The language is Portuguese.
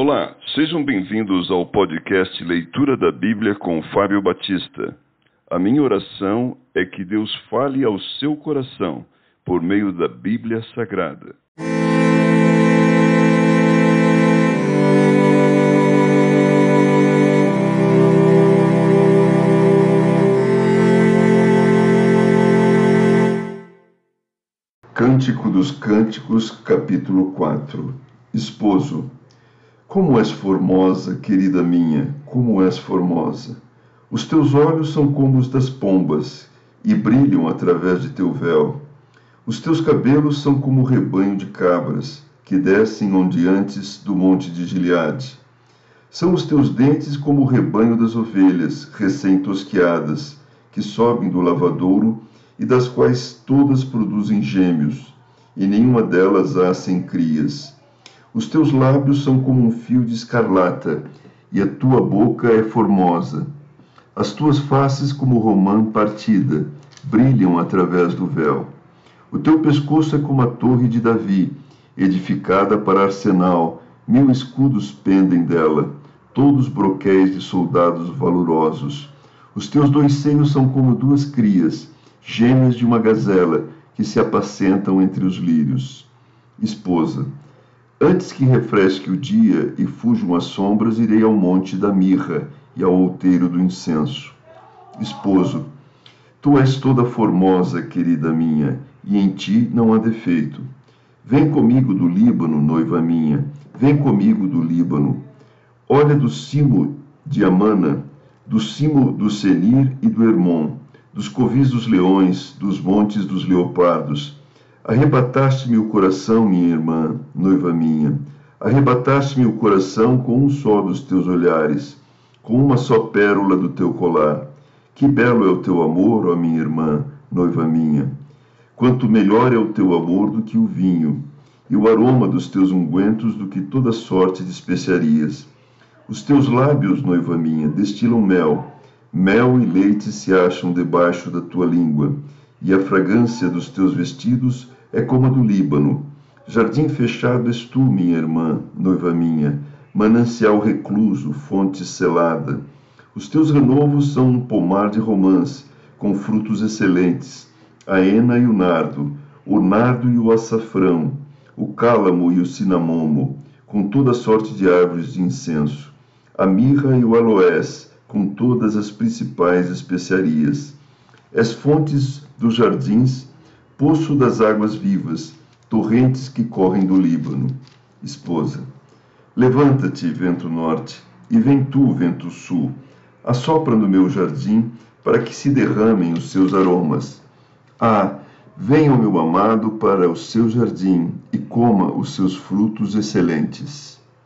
Olá, sejam bem-vindos ao podcast Leitura da Bíblia com Fábio Batista. A minha oração é que Deus fale ao seu coração por meio da Bíblia Sagrada. Cântico dos Cânticos, capítulo 4 Esposo, como és formosa, querida minha, como és formosa! Os teus olhos são como os das pombas e brilham através de teu véu. Os teus cabelos são como o rebanho de cabras que descem onde antes do monte de Gileade. São os teus dentes como o rebanho das ovelhas recém-tosquiadas, que sobem do lavadouro e das quais todas produzem gêmeos, e nenhuma delas há sem crias. Os teus lábios são como um fio de escarlata, e a tua boca é formosa. As tuas faces, como romã partida, brilham através do véu. O teu pescoço é como a torre de Davi, edificada para arsenal, mil escudos pendem dela, todos broquéis de soldados valorosos. Os teus dois seios são como duas crias, gêmeas de uma gazela, que se apacentam entre os lírios. Esposa, Antes que refresque o dia e fujam as sombras, irei ao monte da mirra e ao outeiro do incenso. Esposo, tu és toda formosa, querida minha, e em ti não há defeito. Vem comigo do Líbano, noiva minha, vem comigo do Líbano. Olha do cimo de Amana, do cimo do Senir e do Hermon, dos covis dos leões, dos montes dos leopardos Arrebataste-me o coração, minha irmã, noiva minha. Arrebataste-me o coração com um só dos teus olhares, com uma só pérola do teu colar. Que belo é o teu amor, ó minha irmã, noiva minha. Quanto melhor é o teu amor do que o vinho, e o aroma dos teus ungüentos do que toda sorte de especiarias. Os teus lábios, noiva minha, destilam mel. Mel e leite se acham debaixo da tua língua, e a fragrância dos teus vestidos é como a do Líbano. Jardim fechado és tu, minha irmã, noiva minha, manancial recluso, fonte selada. Os teus renovos são um pomar de romãs, com frutos excelentes, a ena e o nardo, o nardo e o açafrão, o cálamo e o cinamomo, com toda sorte de árvores de incenso, a mirra e o aloés, com todas as principais especiarias. És fontes dos jardins poço das águas vivas, torrentes que correm do Líbano. Esposa, levanta-te, vento norte, e vem tu, vento sul, assopra no meu jardim, para que se derramem os seus aromas. Ah, venha o meu amado para o seu jardim e coma os seus frutos excelentes.